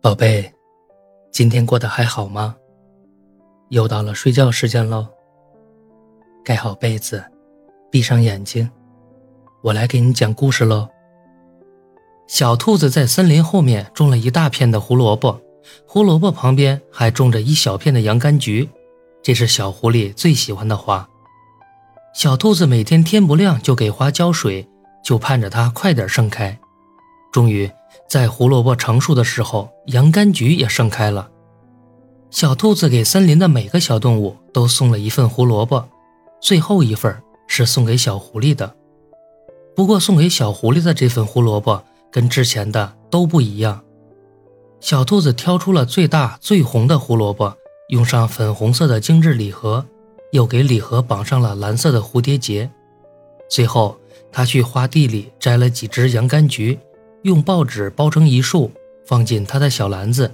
宝贝，今天过得还好吗？又到了睡觉时间喽。盖好被子，闭上眼睛，我来给你讲故事喽。小兔子在森林后面种了一大片的胡萝卜，胡萝卜旁边还种着一小片的洋甘菊，这是小狐狸最喜欢的花。小兔子每天天不亮就给花浇水，就盼着它快点盛开。终于。在胡萝卜成熟的时候，洋甘菊也盛开了。小兔子给森林的每个小动物都送了一份胡萝卜，最后一份是送给小狐狸的。不过，送给小狐狸的这份胡萝卜跟之前的都不一样。小兔子挑出了最大最红的胡萝卜，用上粉红色的精致礼盒，又给礼盒绑上了蓝色的蝴蝶结。最后，他去花地里摘了几只洋甘菊。用报纸包成一束，放进他的小篮子，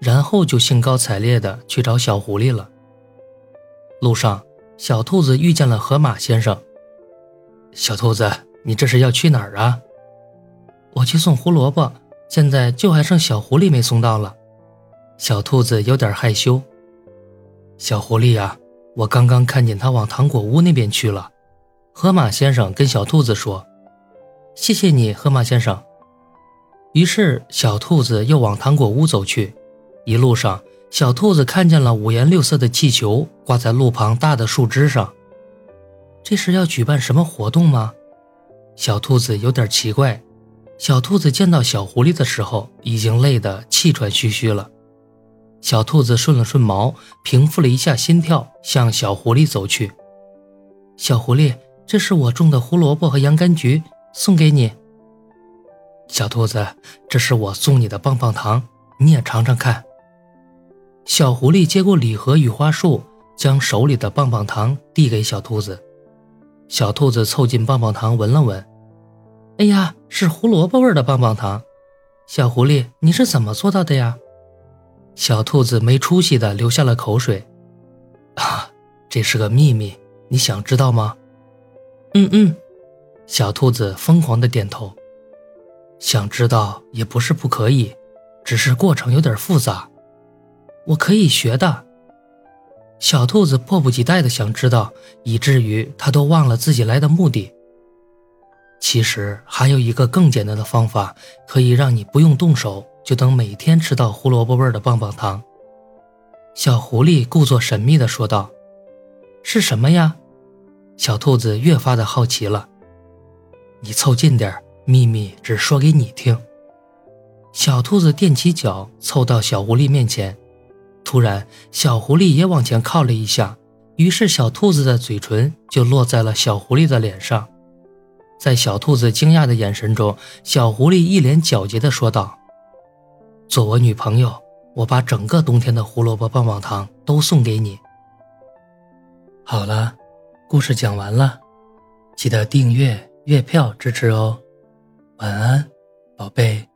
然后就兴高采烈地去找小狐狸了。路上，小兔子遇见了河马先生。小兔子，你这是要去哪儿啊？我去送胡萝卜，现在就还剩小狐狸没送到了。小兔子有点害羞。小狐狸呀，我刚刚看见他往糖果屋那边去了。河马先生跟小兔子说：“谢谢你，河马先生。”于是，小兔子又往糖果屋走去。一路上，小兔子看见了五颜六色的气球挂在路旁大的树枝上。这是要举办什么活动吗？小兔子有点奇怪。小兔子见到小狐狸的时候，已经累得气喘吁吁了。小兔子顺了顺毛，平复了一下心跳，向小狐狸走去。小狐狸，这是我种的胡萝卜和洋甘菊，送给你。小兔子，这是我送你的棒棒糖，你也尝尝看。小狐狸接过礼盒与花束，将手里的棒棒糖递给小兔子。小兔子凑近棒棒糖闻了闻，哎呀，是胡萝卜味的棒棒糖。小狐狸，你是怎么做到的呀？小兔子没出息的流下了口水。啊，这是个秘密，你想知道吗？嗯嗯，小兔子疯狂的点头。想知道也不是不可以，只是过程有点复杂。我可以学的。小兔子迫不及待的想知道，以至于它都忘了自己来的目的。其实还有一个更简单的方法，可以让你不用动手就能每天吃到胡萝卜味的棒棒糖。小狐狸故作神秘的说道：“是什么呀？”小兔子越发的好奇了。你凑近点儿。秘密只说给你听。小兔子踮起脚，凑到小狐狸面前。突然，小狐狸也往前靠了一下，于是小兔子的嘴唇就落在了小狐狸的脸上。在小兔子惊讶的眼神中，小狐狸一脸狡黠地说道：“做我女朋友，我把整个冬天的胡萝卜棒棒糖都送给你。”好了，故事讲完了，记得订阅月票支持哦。晚安，宝贝。